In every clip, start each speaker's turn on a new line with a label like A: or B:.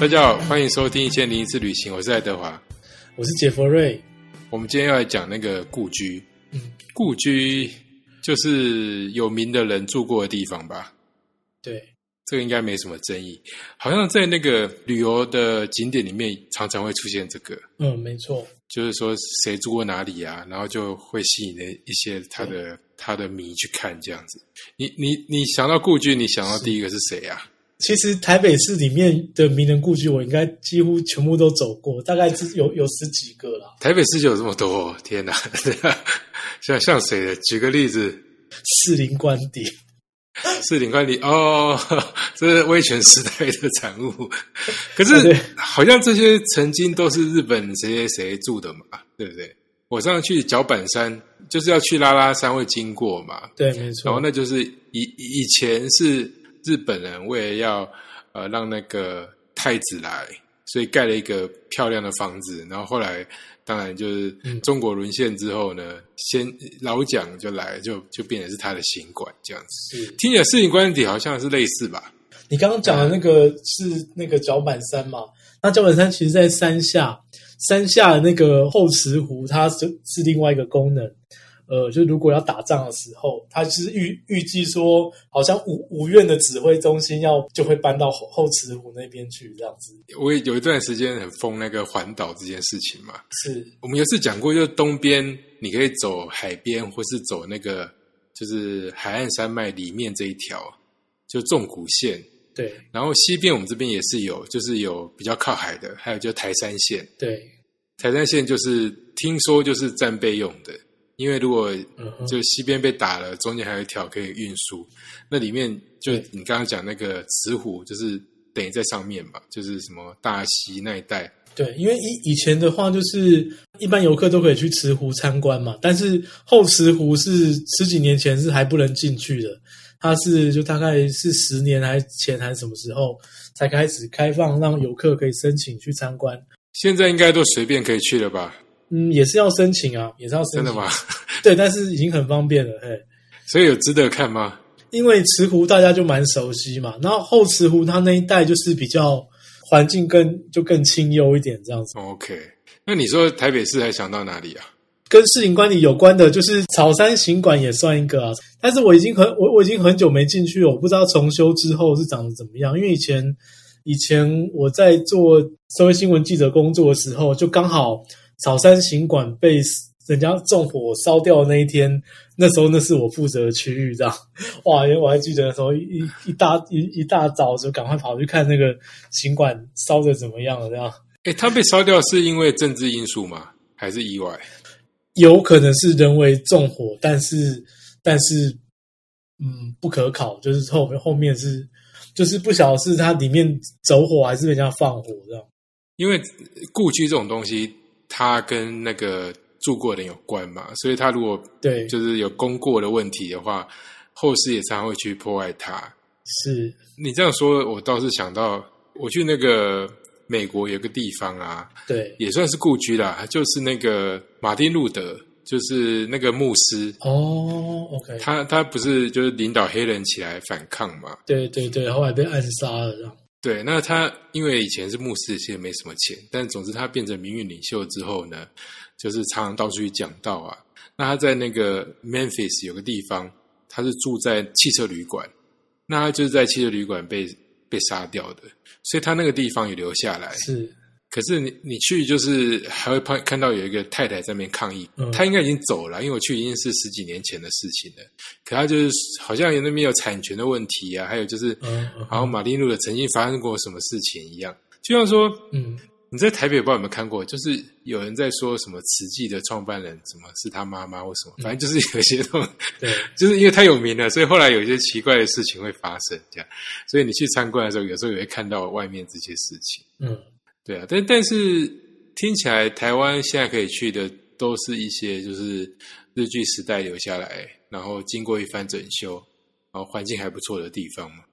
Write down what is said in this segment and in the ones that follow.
A: 大家好，欢迎收听一千零一次旅行，我是爱德华。
B: 我是杰佛瑞。
A: 我们今天要来讲那个故居，
B: 嗯，
A: 故居就是有名的人住过的地方吧？
B: 对，
A: 这个应该没什么争议。好像在那个旅游的景点里面，常常会出现这个，
B: 嗯，没错，
A: 就是说谁住过哪里啊，然后就会吸引了一些他的他的迷去看这样子。你你你想到故居，你想到第一个是谁啊？
B: 其实台北市里面的名人故居，我应该几乎全部都走过，大概是有有十几个了。
A: 台北市就有这么多，天哪！像像谁的？举个例子，
B: 士林官邸，
A: 士林官邸哦，这是威权时代的产物。可是好像这些曾经都是日本谁谁谁住的嘛，对不对？我上次去脚板山，就是要去拉拉山会经过嘛，
B: 对，没错
A: 然后，那就是以以前是日本人为了要呃让那个太子来，所以盖了一个漂亮的房子。然后后来当然就是
B: 嗯
A: 中国沦陷之后呢，先老蒋就来，就就变成是他的行馆这样子。
B: 是
A: 听起来事情观点好像是类似吧？
B: 你刚刚讲的那个是那个脚板山嘛？那脚板山其实在山下，山下的那个后池湖，它是是另外一个功能。呃，就如果要打仗的时候，他是预预计说，好像五五院的指挥中心要就会搬到后后池湖那边去，这样子
A: 我也有一段时间很疯那个环岛这件事情嘛。
B: 是
A: 我们有次讲过，就是东边你可以走海边，或是走那个就是海岸山脉里面这一条，就纵谷线。
B: 对
A: 然后西边我们这边也是有，就是有比较靠海的，还有就台山线。
B: 对，
A: 台山线就是听说就是战备用的，因为如果就西边被打了，中间还有一条可以运输，那里面就你刚刚讲那个慈湖，就是等于在上面嘛，就是什么大溪那一带。
B: 对，因为以以前的话，就是一般游客都可以去慈湖参观嘛，但是后慈湖是十几年前是还不能进去的，它是就大概是十年还前还是什么时候才开始开放，让游客可以申请去参观。
A: 现在应该都随便可以去了吧？
B: 嗯，也是要申请啊，也是要申请。
A: 真的吗？？
B: 对，但是已经很方便了，嘿。
A: 所以有值得看吗？
B: 因为慈湖大家就蛮熟悉嘛，然后后慈湖它那一带就是比较环境更就更清幽一点这样子。
A: OK，那你说台北市还想到哪里啊？
B: 跟市井管理有关的，就是草山行馆也算一个啊。但是我已经很我我已经很久没进去了，我不知道重修之后是长得怎么样。因为以前以前我在做社会新闻记者工作的时候，就刚好草山行馆被人家纵火烧掉的那一天，那时候那是我负责的区域，这样 哇！因为我还记得那时候一一一大一一大早就赶快跑去看那个行馆烧的怎么样了，这样。
A: 诶，它被烧掉是因为政治因素吗？还是意外？
B: 有可能是人为纵火，但是但是嗯不可考，就是后面后面是就是不晓得是它里面走火还是人家放火这样。
A: 因为故居这种东西，它跟那个住过的人有关嘛，所以他如果
B: 对，
A: 就是有功过的问题的话，后世也常常会去破坏他。
B: 是
A: 你这样说，我倒是想到，我去那个美国有个地方啊，
B: 对
A: 也算是故居啦，就是那个马丁路德，就是那个牧师，
B: 哦，OK，
A: 他他不是就是领导黑人起来反抗嘛？
B: 对对对，后来被暗杀了这样。
A: 对，那他因为以前是牧师，现在没什么钱，但总之他变成民运领袖之后呢，就是常常到处去讲道啊。那他在那个 Memphis 有个地方，他是住在汽车旅馆，那他就是在汽车旅馆被被杀掉的，所以他那个地方也留下来。
B: 是
A: 可是你你去就是还会碰看到有一个太太在那边抗议，
B: 嗯。
A: 她应该已经走了，因为我去已经是十几年前的事情了。可她就是好像有那边有产权的问题啊，还有就是，
B: 嗯嗯
A: 好像马丁路德曾经发生过什么事情一样，就像说
B: 嗯，
A: 你在台北不知道有没有看过，就是有人在说什么慈济的创办人什么是他妈妈或什么，反正就是有一些东西，
B: 对，
A: 就是因为太有名了，所以后来有一些奇怪的事情会发生，这样，所以你去参观的时候，有时候也会看到外面这些事情。
B: 嗯
A: 对啊，但但是听起来台湾现在可以去的都是一些就是日据时代留下来，然后经过一番整修，然后环境还不错的地方嘛。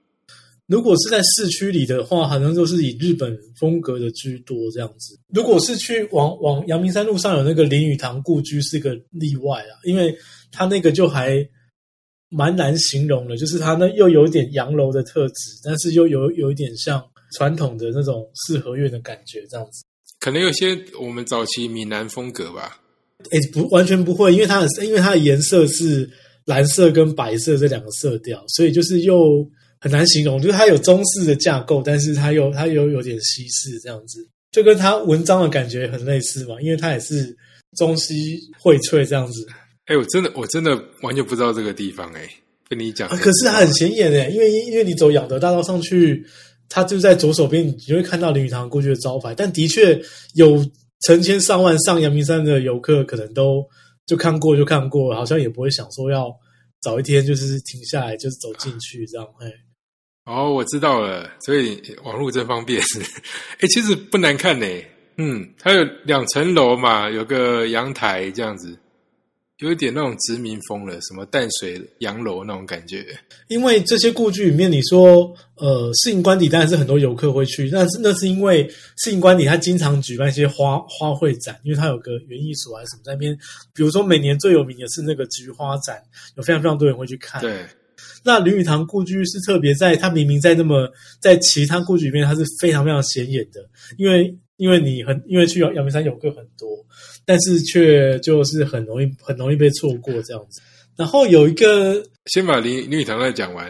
B: 如果是在市区里的话，好像都是以日本风格的居多这样子。如果是去往往阳明山路上有那个林语堂故居是个例外啊，因为它那个就还蛮难形容的，就是它那又有一点洋楼的特质，但是又有有一点像传统的那种四合院的感觉，这样子。
A: 可能有些我们早期闽南风格吧。
B: 哎，不，完全不会，因为它的因为它的颜色是蓝色跟白色这两个色调，所以就是又很难形容，就是它有中式的架构，但是它又它又有点西式这样子，就跟它文章的感觉很类似嘛，因为它也是中西荟萃这样子。
A: 哎，我真的我真的完全不知道这个地方哎，跟你讲，
B: 可是它很显眼哎，因为因为你走养德大道上去，他就在左手边，你就会看到林语堂故居的招牌，但的确有。成千上万上阳明山的游客，可能都就看过就看过，好像也不会想说要早一天就是停下来，就是走进去这样。哎，
A: 哦，我知道了，所以网络真方便。哎，其实不难看呢。嗯，它有两层楼嘛，有个阳台这样子。有一点那种殖民风了，什么淡水洋楼那种感觉。
B: 因为这些故居里面，你说，呃，市营官邸当然是很多游客会去，但是那是因为市营官邸它经常举办一些花花卉展，因为它有个园艺所还是什么在那边。比如说每年最有名的是那个菊花展，有非常非常多人会去看。
A: 对。
B: 那林语堂故居是特别在，它明明在那么在其他故居里面，它是非常非常显眼的，因为因为你很因为去阳阳明山游客很多。但是却就是很容易很容易被错过这样子。然后有一个，
A: 先把林林语堂再讲完。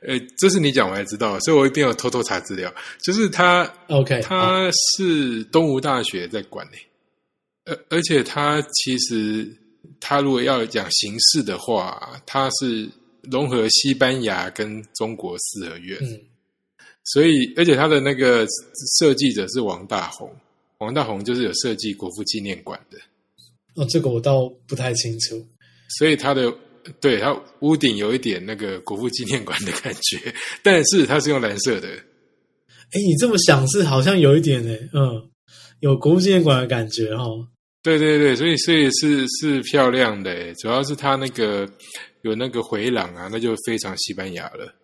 A: 呃，这是你讲完才知道，所以我一定要偷偷查资料。就是他
B: ，OK，
A: 他是东吴大学在管理，而而且他其实他如果要讲形式的话，他是融合西班牙跟中国四合院。嗯，所以而且他的那个设计者是王大红。王大红就是有设计国父纪念馆的，
B: 哦，这个我倒不太清楚。
A: 所以他的对他屋顶有一点那个国父纪念馆的感觉，但是它是用蓝色的。
B: 哎，你这么想是好像有一点呢，嗯，有国父纪念馆的感觉哈。
A: 对对对，所以所以是是漂亮的，主要是它那个有那个回廊啊，那就非常西班牙了。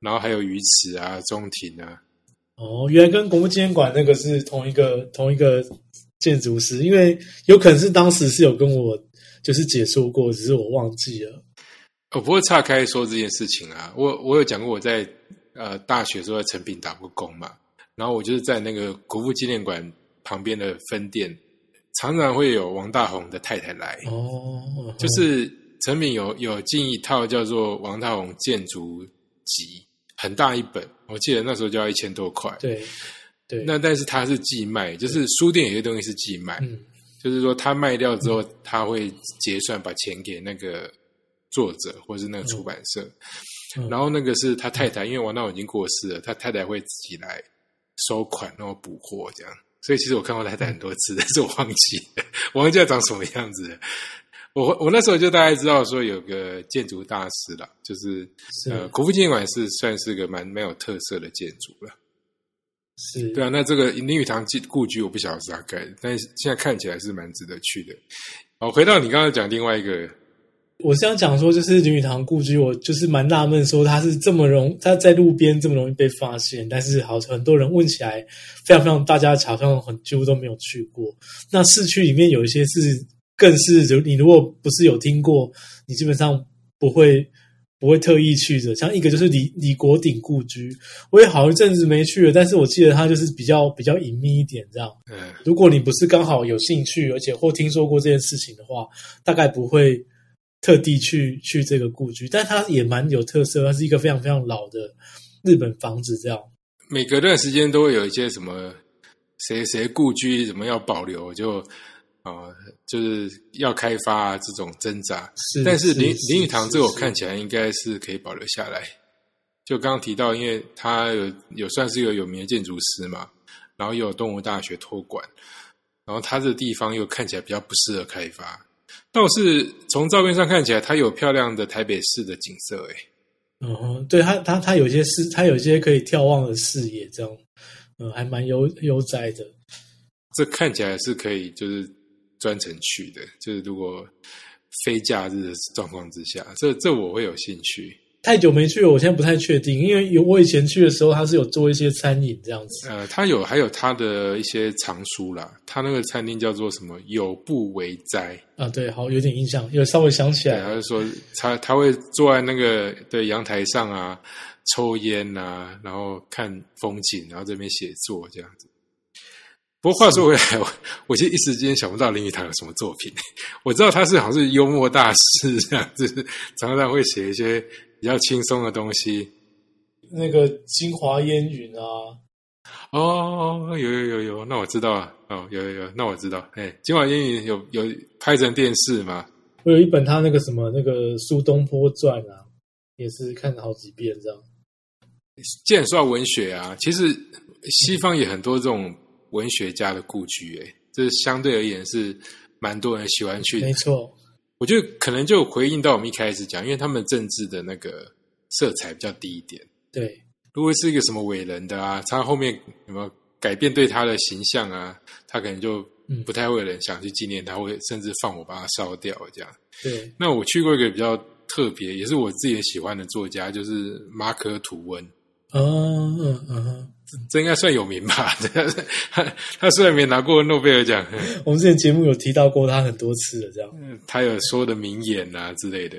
A: 然后还有鱼池啊、中庭啊。
B: 哦，原来跟国父纪念馆那个是同一个同一个建筑师，因为有可能是当时是有跟我就是解说过，只是我忘记了。
A: 我不会岔开说这件事情啊，我我有讲过我在呃大学时候在成品打过工嘛，然后我就是在那个国父纪念馆旁边的分店，常常会有王大红的太太来哦，就是成品有有进一套叫做王大红建筑集。很大一本，我记得那时候就要一千多块。
B: 对，对。
A: 那但是它是寄卖，就是书店有些东西是寄卖，就是说他卖掉之后，他会结算，把钱给那个作者或者是那个出版社。然后那个是他太太，因为王道已经过世了，他太太会自己来收款，然后补货这样。所以其实我看过太太很多次，但是我忘记，忘记长什么样子。我我那时候就大概知道说有个建筑大师了，就是呃国父纪念馆是算是个蛮蛮有特色的建筑了。
B: 是
A: 对啊，那这个林语堂故居我不晓得是他盖，但是现在看起来是蛮值得去的。好，回到你刚刚讲另外一个，
B: 我是想讲说，就是林语堂故居，我就是蛮纳闷，说它是这么容它在路边这么容易被发现，但是好很多人问起来非常非常，大家好像很几乎都没有去过。那市区里面有一些是。更是，如你如果不是有听过，你基本上不会不会特意去的。像一个就是李李国鼎故居，我也好一阵子没去了，但是我记得它就是比较比较隐秘一点这样。嗯，如果你不是刚好有兴趣，而且或听说过这件事情的话，大概不会特地去去这个故居。但它也蛮有特色，它是一个非常非常老的日本房子这样。
A: 每隔段时间都会有一些什么谁谁故居什么要保留就。啊，就是要开发这种挣扎，但是林林语堂这个我看起来应该是可以保留下来。就刚刚提到，因为他有有算是一个有名的建筑师嘛，然后又有动物大学托管，然后他这地方又看起来比较不适合开发。倒是从照片上看起来，它有漂亮的台北市的景色，诶，
B: 嗯，对他他他有些视，他有些可以眺望的视野，这样，嗯，还蛮悠悠哉的。
A: 这看起来是可以，就是。专程去的，就是如果非假日的状况之下，这这我会有兴趣。
B: 太久没去了，我现在不太确定，因为有我以前去的时候，他是有做一些餐饮这样子。
A: 呃，他有还有他的一些藏书啦，他那个餐厅叫做什么“有不为斋
B: 啊，对，好，有点印象，有稍微想起”，来。
A: 他就说他他会坐在那个的阳台上啊，抽烟啊，然后看风景，然后这边写作这样子。不过话说回来，我我其实一时间想不到林语堂有什么作品。我知道他是好像是幽默大师这样子，常常会写一些比较轻松的东西。
B: 那个京华烟云啊，
A: 哦，有有有有，那我知道啊，哦，有有有，那我知道。哎，京华烟云有有拍成电视吗？
B: 我有一本他那个什么那个苏东坡传啊，也是看了好几遍这样。
A: 既然说到文学啊，其实西方也很多这种。文学家的故居，哎，这相对而言是蛮多人喜欢去的。
B: 没错，
A: 我觉得可能就回应到我们一开始讲，因为他们政治的那个色彩比较低一点。
B: 对，
A: 如果是一个什么伟人的啊，他后面有没有改变对他的形象啊？他可能就不太会有人想去纪念他，会甚至放火把他烧掉这样。
B: 对，
A: 那我去过一个比较特别，也是我自己喜欢的作家，就是马可吐温。
B: 嗯嗯嗯。
A: 这应该算有名吧？他 他虽然没拿过诺贝尔奖，
B: 我们之前节目有提到过他很多次了。这样，
A: 他有说的名言啊之类的。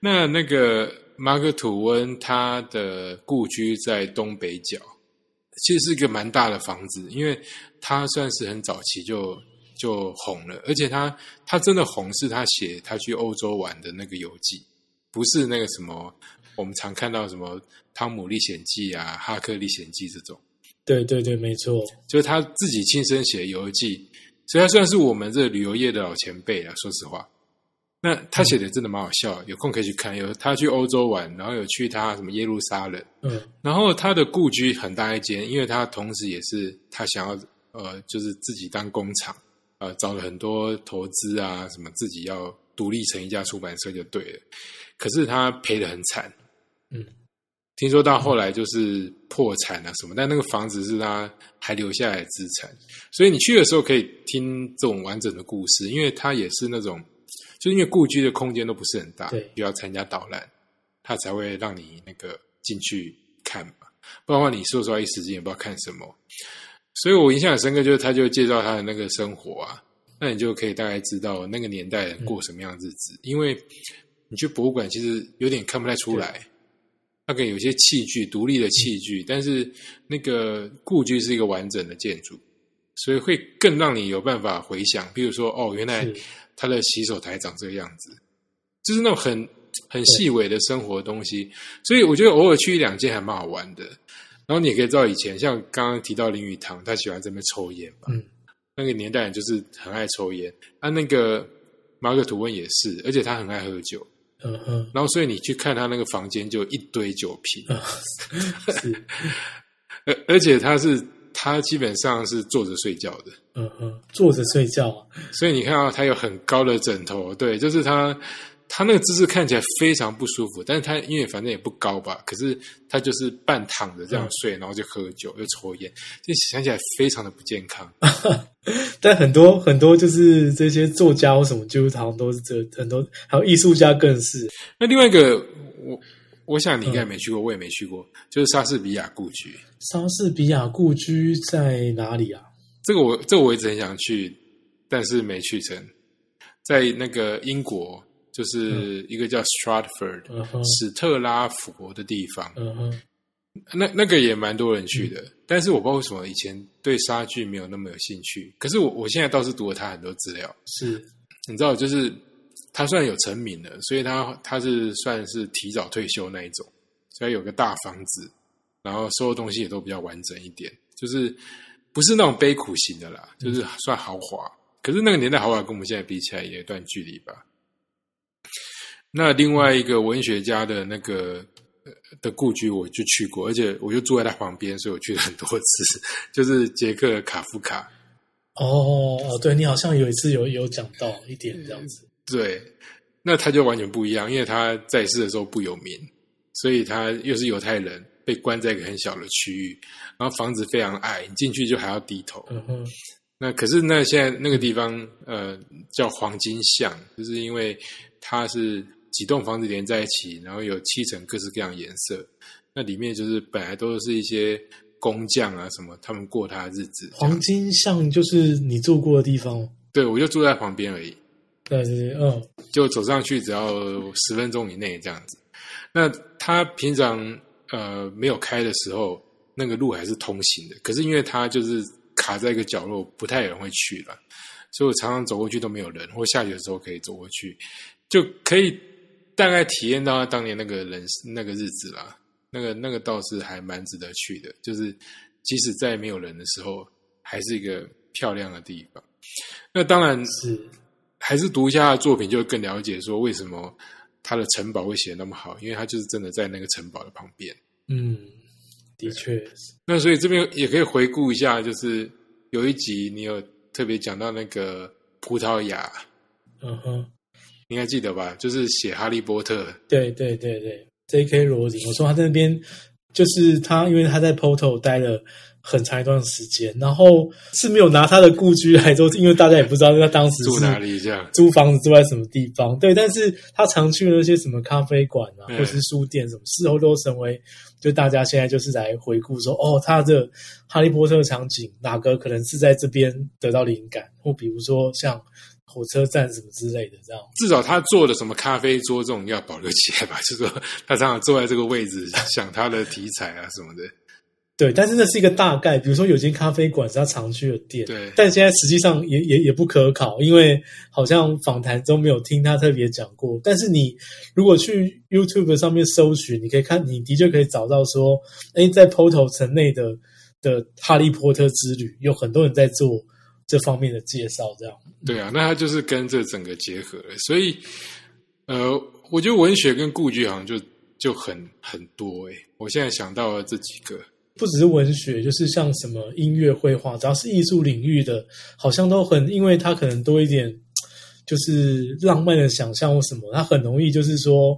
A: 那那个马克吐温，他的故居在东北角，其实是一个蛮大的房子，因为他算是很早期就就红了，而且他他真的红是他写他去欧洲玩的那个游记，不是那个什么。我们常看到什么《汤姆历险记》啊，《哈克历险记》这种，
B: 对对对，没错，
A: 就是他自己亲身写的游记，所以他算是我们这旅游业的老前辈了。说实话，那他写的真的蛮好笑，有空可以去看。有他去欧洲玩，然后有去他什么耶路撒冷，
B: 嗯，
A: 然后他的故居很大一间，因为他同时也是他想要呃，就是自己当工厂，呃，找了很多投资啊，什么自己要独立成一家出版社就对了。可是他赔的很惨。
B: 嗯，
A: 听说到后来就是破产啊什么，但那个房子是他还留下来的资产，所以你去的时候可以听这种完整的故事，因为他也是那种，就因为故居的空间都不是很大，
B: 对，
A: 要参加导览，他才会让你那个进去看嘛，不然的话你说实话一时间也不知道看什么，所以我印象很深刻，就是他就介绍他的那个生活啊，那你就可以大概知道那个年代人过什么样的日子，因为你去博物馆其实有点看不太出来。它可以有些器具，独立的器具，但是那个故居是一个完整的建筑，所以会更让你有办法回想。比如说，哦，原来它的洗手台长这个样子，就是那种很很细微的生活东西。所以我觉得偶尔去一两间还蛮好玩的。然后你也可以知道，以前像刚刚提到林语堂，他喜欢这边抽烟嘛？
B: 嗯，
A: 那个年代人就是很爱抽烟。啊，那个马克吐温也是，而且他很爱喝酒。
B: 嗯哼，
A: 然后所以你去看他那个房间，就一堆酒瓶，而而且他是他基本上是坐着睡觉的，
B: 嗯哼，坐着睡觉，
A: 所以你看到他有很高的枕头，对，就是他。他那个姿势看起来非常不舒服，但是他因为反正也不高吧，可是他就是半躺着这样睡，然后就喝酒又抽烟，就想起来非常的不健康。
B: 但很多很多就是这些作家或什么，就好像都是这很多，还有艺术家更是。
A: 那另外一个，我我想你应该没去过，我也没去过，就是莎士比亚故居。
B: 莎士比亚故居在哪里啊？
A: 这个我这个我一直很想去，但是没去成，在那个英国。就是一个叫 Stratford 史特拉佛的地方，那那个也蛮多人去的，但是我不知道为什么以前对莎剧没有那么有兴趣。可是我我现在倒是读了他很多资料，
B: 是。
A: 你知道，就是他虽然有成名了，所以他他是算是提早退休那一种，所以有个大房子，然后所有东西也都比较完整一点，就是不是那种悲苦型的啦，就是算豪华。可是那个年代豪华跟我们现在比起来，也一段距离吧。那另外一个文学家的那个的故居，我就去过，而且我就住在他旁边，所以我去了很多次。就是捷克卡夫卡。
B: 哦哦，对你好像有一次有有讲到一点这样子。
A: 对，那他就完全不一样，因为他在世的时候不有名，所以他又是犹太人，被关在一个很小的区域，然后房子非常矮，你进去就还要低头。
B: 嗯哼。
A: 那可是那现在那个地方呃叫黄金巷，就是因为它是。几栋房子连在一起，然后有七层各式各样颜色。那里面就是本来都是一些工匠啊什么，他们过他的日子。
B: 黄金巷就是你住过的地方，
A: 对，我就住在旁边而已。
B: 对对对，嗯，
A: 就走上去只要十分钟以内这样子。那他平常呃没有开的时候，那个路还是通行的。可是因为他就是卡在一个角落，不太有人会去了，所以我常常走过去都没有人，或下雨的时候可以走过去，就可以大概体验到他当年那个人那个日子啦。那个那个倒是还蛮值得去的，就是即使在没有人的时候，还是一个漂亮的地方。那当然
B: 是。
A: 还是读一下他的作品，就更了解说为什么他的城堡会写的那么好，因为他就是真的在那个城堡的旁边。
B: 嗯，的确。
A: 那所以这边也可以回顾一下，就是有一集你有特别讲到那个葡萄牙。
B: 嗯哼，
A: 你还记得吧？就是写《哈利波特》。
B: 对对对对，J.K. 罗琳，我说他在那边，就是他，因为他在 Porto 待了。很长一段时间，然后是没有拿他的故居来做，因为大家也不知道他当时
A: 住哪里，这样
B: 租房子住在什么地方。对，但是他常去那些什么咖啡馆啊，或是书店，什么事后都成为就大家现在就是来回顾说，哦，他的哈利波特场景哪个可能是在这边得到灵感，或比如说像火车站什么之类的这样。
A: 至少他坐的什么咖啡桌这种要保留起来吧，就是说他常常坐在这个位置想他的题材啊什么的。
B: 对，但是那是一个大概，比如说有间咖啡馆是他常去的店，
A: 对。
B: 但现在实际上也也也不可考，因为好像访谈中没有听他特别讲过。但是你如果去 YouTube 上面搜寻，你可以看，你的确可以找到说，哎，在 Porto 城内的的哈利波特之旅，有很多人在做这方面的介绍，这样。
A: 对啊，那它就是跟这整个结合，所以呃，我觉得文学跟故居好像就就很很多哎，我现在想到了这几个。
B: 不只是文学，就是像什么音乐、绘画，只要是艺术领域的，好像都很，因为它可能多一点，就是浪漫的想象或什么，它很容易就是说，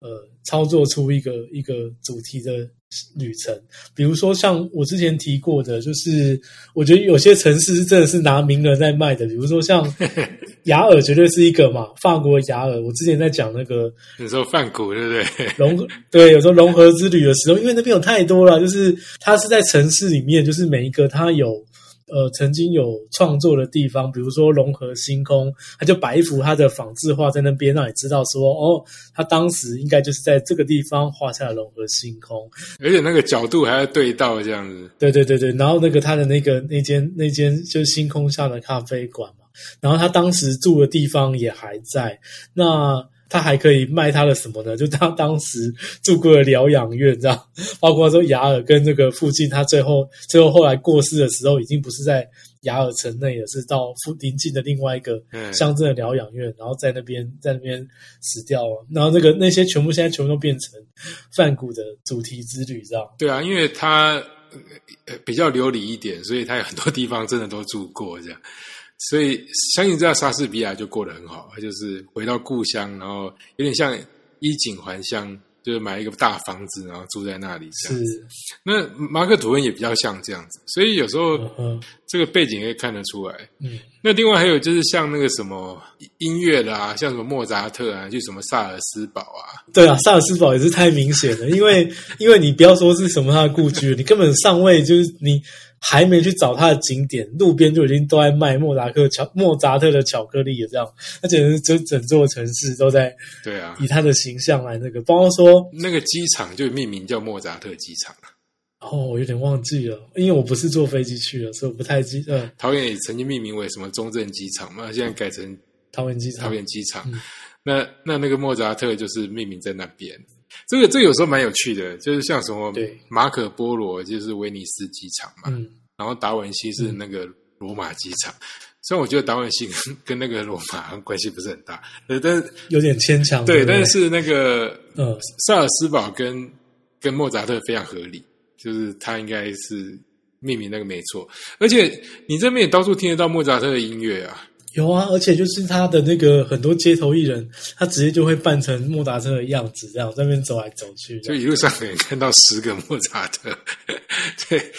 B: 呃，操作出一个一个主题的。旅程，比如说像我之前提过的，就是我觉得有些城市是真的是拿名额在卖的，比如说像 雅尔，绝对是一个嘛，法国雅尔。我之前在讲那个，
A: 有时候泛古对不对？
B: 融对，有时候融合之旅的时候，因为那边有太多了，就是它是在城市里面，就是每一个它有。呃，曾经有创作的地方，比如说融合星空，他就摆一幅他的仿制画在那边，让你知道说，哦，他当时应该就是在这个地方画下了融合星空，
A: 而且那个角度还要对到这样子。
B: 对对对对，然后那个他的那个那间那间就是星空下的咖啡馆嘛，然后他当时住的地方也还在那。他还可以卖他的什么呢？就他当时住过的疗养院，这样，包括说雅尔跟这个附近，他最后最后后来过世的时候，已经不是在雅尔城内了，是到附邻近的另外一个乡镇的疗养院，然后在那边在那边死掉了。然后那个那些全部现在全部都变成梵谷的主题之旅，这样。
A: 对啊，因为他比较流离一点，所以他有很多地方真的都住过这样。所以，相信这样莎士比亚就过得很好，他就是回到故乡，然后有点像衣锦还乡，就是买一个大房子，然后住在那里这样子。那马克吐温也比较像这样子，所以有时候这个背景可以看得出来。
B: 嗯，
A: 那另外还有就是像那个什么音乐啦，像什么莫扎特啊，就什么萨尔斯堡啊。
B: 对啊，萨尔斯堡也是太明显了，因为因为你不要说是什么他的故居，你根本上位就是你。还没去找他的景点，路边就已经都在卖莫扎克巧莫扎特的巧克力了，这样，而且是整整座城市都在
A: 对啊，
B: 以他的形象来那个，包括说
A: 那个机场就命名叫莫扎特机场
B: 哦，我有点忘记了，因为我不是坐飞机去的，所以我不太记得。
A: 桃园也曾经命名为什么中正机场嘛，现在改成
B: 桃园机场。
A: 桃园机场，那那那个莫扎特就是命名在那边。这个这个有时候蛮有趣的，就是像什么马可波罗就是威尼斯机场嘛，然后达文西是那个罗马机场。虽然我觉得达文西跟跟那个罗马 关系不是很大，呃，但是
B: 有点牵强。
A: 对，但是那个呃，萨尔斯堡跟跟莫扎特非常合理，就是他应该是命名那个没错。而且你这边也到处听得到莫扎特的音乐啊。
B: 有啊，而且就是他的那个很多街头艺人，他直接就会扮成莫扎特的样子，这样在那边走来走去。
A: 就一路上可以看到十个莫扎特，对，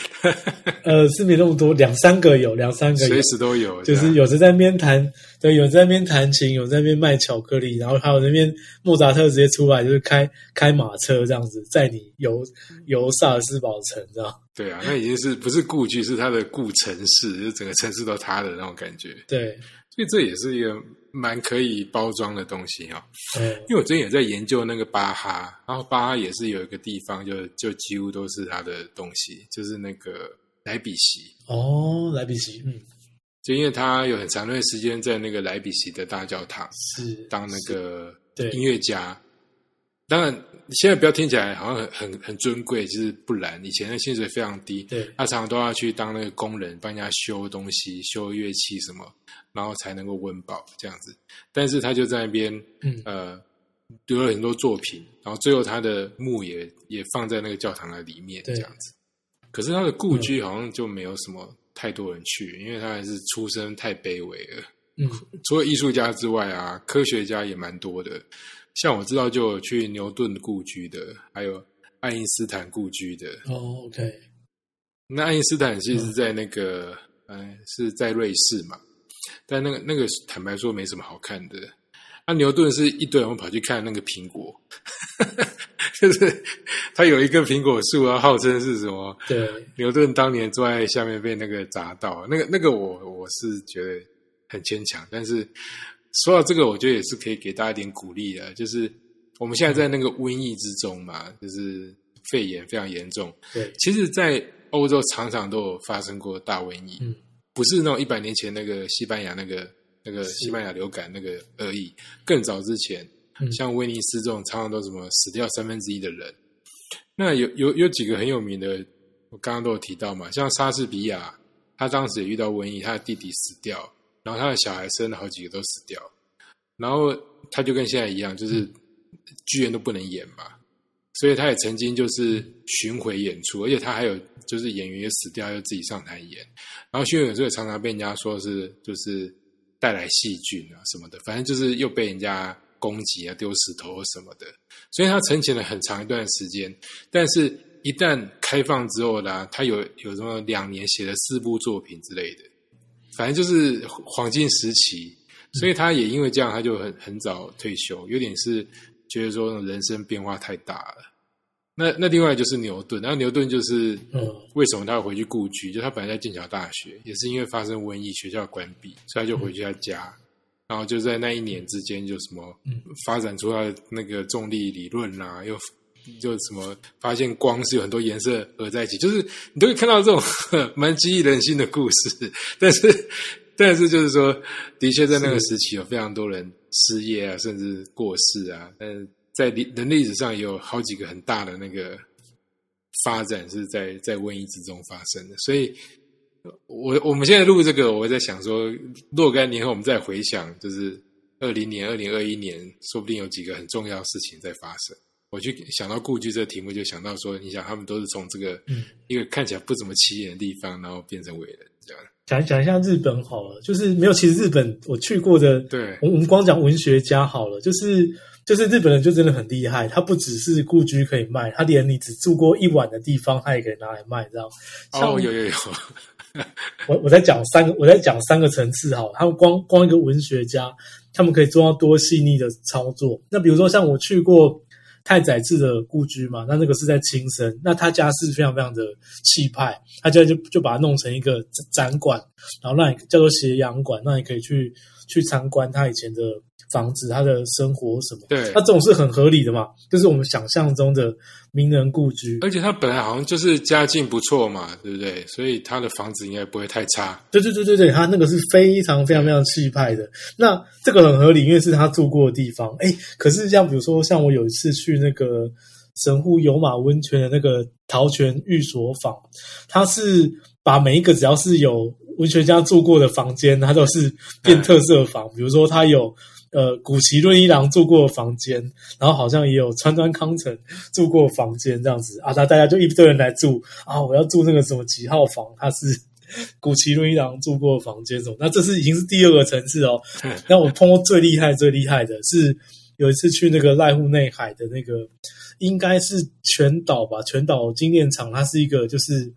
B: 呃，是没那么多，两三个有，两三个，
A: 随时都有。
B: 就是有的在那边弹对，有在那边弹琴，有在那边卖巧克力，然后还有那边莫扎特直接出来，就是开开马车这样子载你游游萨尔斯堡城，这样。
A: 对啊，那已经是不是故居，是他的故城市，就整个城市都他的那种感觉。
B: 对，
A: 所以这也是一个蛮可以包装的东西哦。
B: 嗯
A: 因为我最近也在研究那个巴哈，然后巴哈也是有一个地方就就几乎都是他的东西，就是那个莱比锡。
B: 哦，莱比锡，嗯，
A: 就因为他有很长一段时间在那个莱比锡的大教堂
B: 是
A: 当那个
B: 对
A: 音乐家。当然，现在不要听起来好像很很很尊贵，就是不然。以前的薪水非常低，
B: 对
A: 他常常都要去当那个工人，帮人家修东西、修乐器什么，然后才能够温饱这样子。但是他就在那边，
B: 嗯
A: 呃，留了很多作品，然后最后他的墓也也放在那个教堂的里面这样子。可是他的故居好像就没有什么太多人去，因为他还是出身太卑微了。
B: 嗯
A: 除了艺术家之外啊，科学家也蛮多的。像我知道，就有去牛顿故居的，还有爱因斯坦故居的。
B: 哦，OK，
A: 那爱因斯坦其实是在那个，嗯、是在瑞士嘛，但那个那个坦白说没什么好看的。啊，牛顿是一堆人跑去看那个苹果，就是他有一个苹果树啊，号称是什么？
B: 对，
A: 牛顿当年坐在下面被那个砸到，那个那个我我是觉得很牵强。但是说到这个，我觉得也是可以给大家一点鼓励的，就是我们现在在那个瘟疫之中嘛，就是肺炎非常严重。
B: 对，
A: 其实，在欧洲常常都有发生过大瘟疫，
B: 嗯
A: 不是那种一百年前那个西班牙那个那个西班牙流感那个恶意，更早之前，
B: 嗯。
A: 像威尼斯这种常常都什么死掉三分之一的人。那有有有几个很有名的，我刚刚都有提到嘛，像莎士比亚，他当时也遇到瘟疫，他的弟弟死掉，然后他的小孩生了好几个都死掉，然后他就跟现在一样，就是剧院都不能演嘛，所以他也曾经就是巡回演出，而且他还有就是演员也死掉，又自己上台演，然后巡回演出也常常被人家说是就是带来细菌啊什么的，反正就是又被人家攻击啊、丢石头啊什么的，所以他沉潜了很长一段时间。但是，一旦开放之后呢，他有有什么两年写了四部作品之类的，反正就是黄金时期。所以他也因为这样，他就很很早退休，有点是觉得说人生变化太大了。那那另外就是牛顿，然后牛顿就是
B: 嗯
A: 为什么他要回去故居？就他本来在剑桥大学，也是因为发生瘟疫，学校关闭，所以他就回去他家。然后就在那一年之间，就什么
B: 嗯
A: 发展出他的那个重力理论啦、又就什么发现光是有很多颜色合在一起，就是你都会看到这种 蛮激励人心的故事。但是，但是就是说，的确在那个时期有非常多人失业啊，甚至过世啊。但是在历人历史上也有好几个很大的那个发展是在在瘟疫之中发生的，所以。我我们现在录这个，我在想说，若干年后我们再回想，就是二零年、二零二一年，说不定有几个很重要的事情在发生。我去想到故居这个题目，就想到说，你想他们都是从这个
B: 嗯
A: 一个看起来不怎么起眼的地方，然后变成伟人，
B: 讲讲一下日本好了，就是没有，其实日本我去过的，
A: 对
B: 我我们光讲文学家好了，就是就是日本人就真的很厉害，他不只是故居可以卖，他连你只住过一晚的地方，他也可以拿来卖，这样。像
A: 哦，有有有，
B: 我我在讲三个，我在讲三个层次哈，他们光光一个文学家，他们可以做到多细腻的操作。那比如说像我去过太宰治的故居嘛，那那个是在青森，那他家是非常非常的气派，他家就就把它弄成一个展馆，然后让你叫做斜阳馆，让你可以去去参观他以前的房子、他的生活什么。
A: 对
B: 那，这种是很合理的嘛，就是我们想象中的名人故居。
A: 而且他本来好像就是家境不错嘛，对不对？所以他的房子应该不会太差。
B: 对对对对对，他那个是非常非常非常气派的。那这个很合理，因为是他住过的地方。哎，可是像比如说，像我有一次去那个神户有马温泉的那个陶泉寓所坊，他是把每一个只要是有文学家住过的房间，它都是变特色房。比如说，他有呃古奇润一郎住过的房间，然后好像也有川端康成住过房间这样子啊。那大家就一堆人来住啊，我要住那个什么几号房，他是。古奇伦一郎住过的房间什么？那这是已经是第二个层次哦。那我碰过最厉害、最厉害的是有一次去那个濑户内海的那个，应该是全岛吧，全岛纪念场，它是一个就是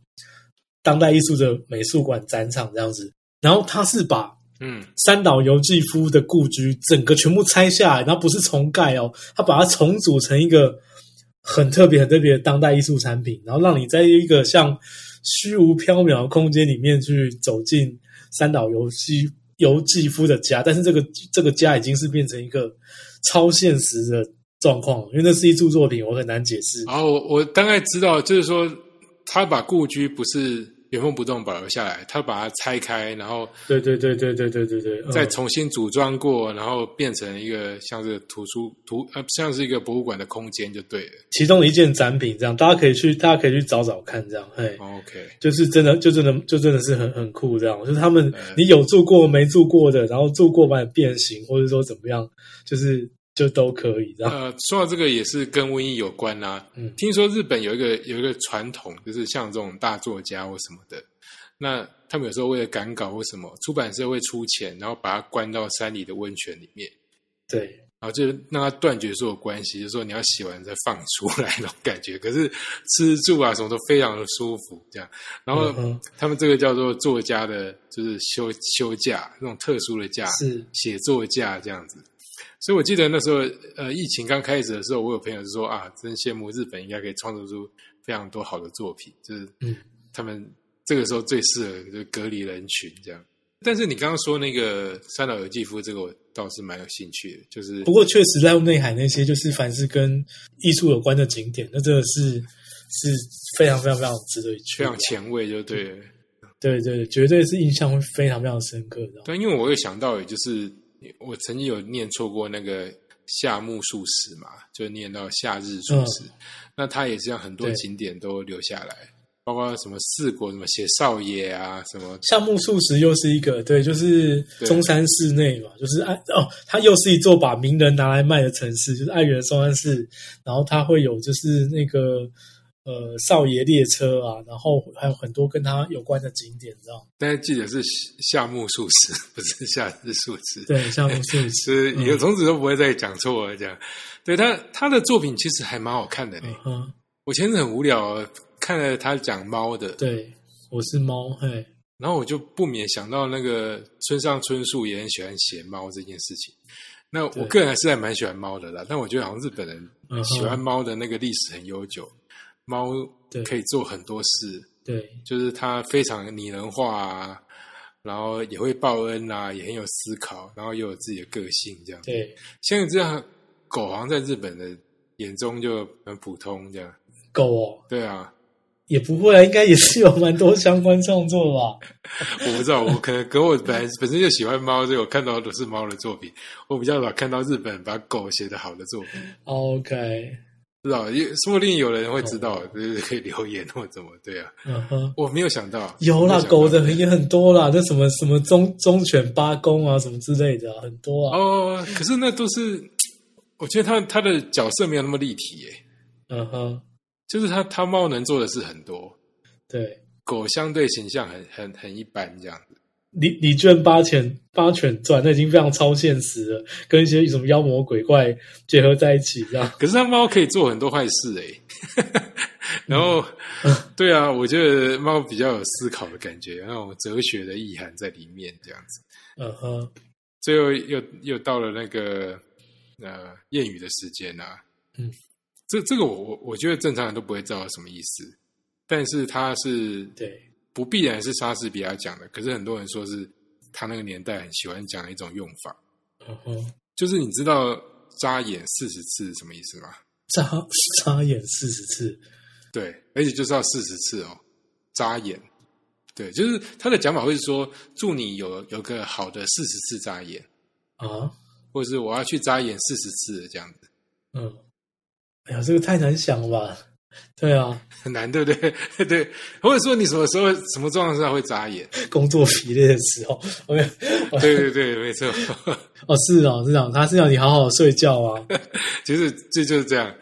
B: 当代艺术的美术馆展场这样子。然后他是把
A: 嗯，
B: 三岛由纪夫的故居整个全部拆下来，然后不是重盖哦，他把它重组成一个很特别、很特别的当代艺术产品，然后让你在一个像虚无缥缈的空间里面去走进三岛由纪由纪夫的家，但是这个这个家已经是变成一个超现实的状况，因为那是一组作品，我很难解释。
A: 然后我我大概知道，就是说他把故居不是原封不动保留下来，他把它拆开，然后
B: 对对对对对对对对，嗯
A: 再重新组装过，然后变成一个像是图书图呃像是一个博物馆的空间就对了。
B: 其中一件展品，这样大家可以去，大家可以去找找看，这样，嘿。
A: OK，
B: 就是真的，就真的，就真的是很很酷，这样。就是他们
A: 呃，
B: 你有住过没住过的，然后住过把你变形，或者说怎么样，就是就都可以这样。
A: 呃，说到这个也是跟瘟疫有关啦、
B: 嗯
A: 听说日本有一个有一个传统，就是像这种大作家或什么的，那他们有时候为了赶稿或什么，出版社会出钱，然后把它关到山里的温泉里面，
B: 对，
A: 然后就让他断绝所有关系，就说你要洗完再放出来那种感觉。可是吃住啊什么都非常的舒服，这样。然后他们这个叫做作家的，就是休休假那种特殊的假，
B: 是，
A: 写作假这样子。所以我记得那时候，呃，疫情刚开始的时候，我有朋友就说啊，真羡慕日本应该可以创作出非常多好的作品，就是
B: 嗯
A: 他们这个时候最适合就是隔离人群这样。但是你刚刚说那个三岛由纪夫，这个我倒是蛮有兴趣的，就是
B: 不过确实在内海那些，就是凡是跟艺术有关的景点，那真的是是非常非常非常值得一去，
A: 非常前卫，就对了。
B: 对对对，绝对是印象会非常非常深刻的。
A: 对，因为我有想到，也就是我曾经有念错过那个夏目漱石嘛，就念到夏日漱石，那他也是让很多景点都留下来，包括什么四国什么写少爷啊，什么
B: 夏目漱石又是一个对，就是中山市内嘛，就是爱哦，它又是一座把名人拿来卖的城市，就是爱媛中山市，然后它会有就是那个呃少爷列车啊，然后还有很多跟它有关的景点，这样
A: 但是记得是夏目漱石，不是夏日漱石。
B: 对，夏目漱石，
A: 是以后从此都不会再讲错了。这样，对他他的作品其实还蛮好看的呢。
B: 嗯，
A: 我前阵很无聊，看了他讲猫的，
B: 对，我是猫，嘿，
A: 然后我就不免想到那个村上春树也很喜欢写猫这件事情。那我个人还是还蛮喜欢猫的啦，但我觉得好像日本人喜欢猫的那个历史很悠久，猫可以做很多事，
B: 对，
A: 就是它非常拟人化啊，然后也会报恩啊，也很有思考，然后又有自己的个性这样。
B: 对，
A: 像这样狗好像在日本的眼中就很普通这样。
B: 狗哦，
A: 对啊，
B: 也不会啊，应该也是有蛮多相关创作吧。
A: 我不知道，我可能跟我本来本身就喜欢猫，所以我看到的都是猫的作品。我比较少看到日本把狗写的好的作品
B: ，OK，
A: 不知道，也说不定有人会知道，就是可以留言或怎么。对啊，
B: 嗯哼。
A: 我没有想到，
B: 有啦，
A: 有
B: 狗的也很多啦，那什么什么忠忠犬八公啊，什么之类的啊、很多啊。
A: 哦，可是那都是，我觉得他他的角色没有那么立体耶，
B: 嗯哼，
A: 就是他他猫能做的事很多，
B: 对，
A: 狗相对形象很很很一般这样子。
B: 李李卷八犬八犬传那已经非常超现实了，跟一些什么妖魔鬼怪结合在一起，这样。
A: 可是它猫可以做很多坏事诶，然后，对啊，我觉得猫比较有思考的感觉，那种哲学的意涵在里面，这样子。
B: 嗯哼，
A: 最后又又到了那个呃谚语的时间啊，
B: 嗯，
A: 这这个我我我觉得正常人都不会知道什么意思，但是它是
B: 对，
A: 不必然是莎士比亚讲的，可是很多人说是他那个年代很喜欢讲的一种用法，
B: 嗯哼，
A: 就是你知道眨眼四十次是什么意思吗？
B: 眨眨眼四十次，
A: 对，而且就是要四十次哦，眨眼。对，就是他的讲法会是说，祝你有有个好的四十次眨眼，
B: 啊，
A: 或者是我要去眨眼四十次这样子，
B: 嗯，哎呀，这个太难想了吧？对啊，
A: 很难，对不对？对，或者说你什么时候什么状况下会眨眼？
B: 工作疲累的时候，OK，
A: 对对对，没错，
B: 哦，是哦，是这样，他是要你好好睡觉啊，
A: 其实这就是这样。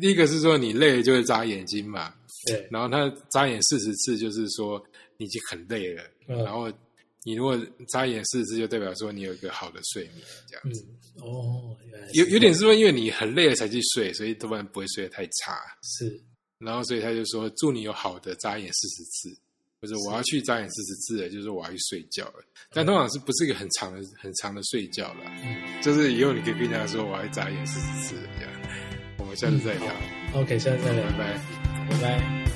A: 第一个是说你累了就会眨眼睛嘛，
B: 对，
A: 然后他眨眼四十次，就是说你已经很累了，
B: 嗯
A: 然后你如果眨眼四十次，就代表说你有一个好的睡眠，这样
B: 嗯
A: 子。，
B: 哦，原来是
A: 有有点是说，因为你很累了才去睡，所以多半不会睡得太差。
B: 是，
A: 然后所以他就说，祝你有好的眨眼四十次。或者我要去眨眼四十次了，就是我要去睡觉了。但通常是不是一个很长的、很长的睡觉了？
B: 嗯
A: 就是以后你可以跟人家说我要眨眼四十次这样。我们下次再聊
B: ，OK，下次再聊
A: 拜，拜。
B: 拜拜。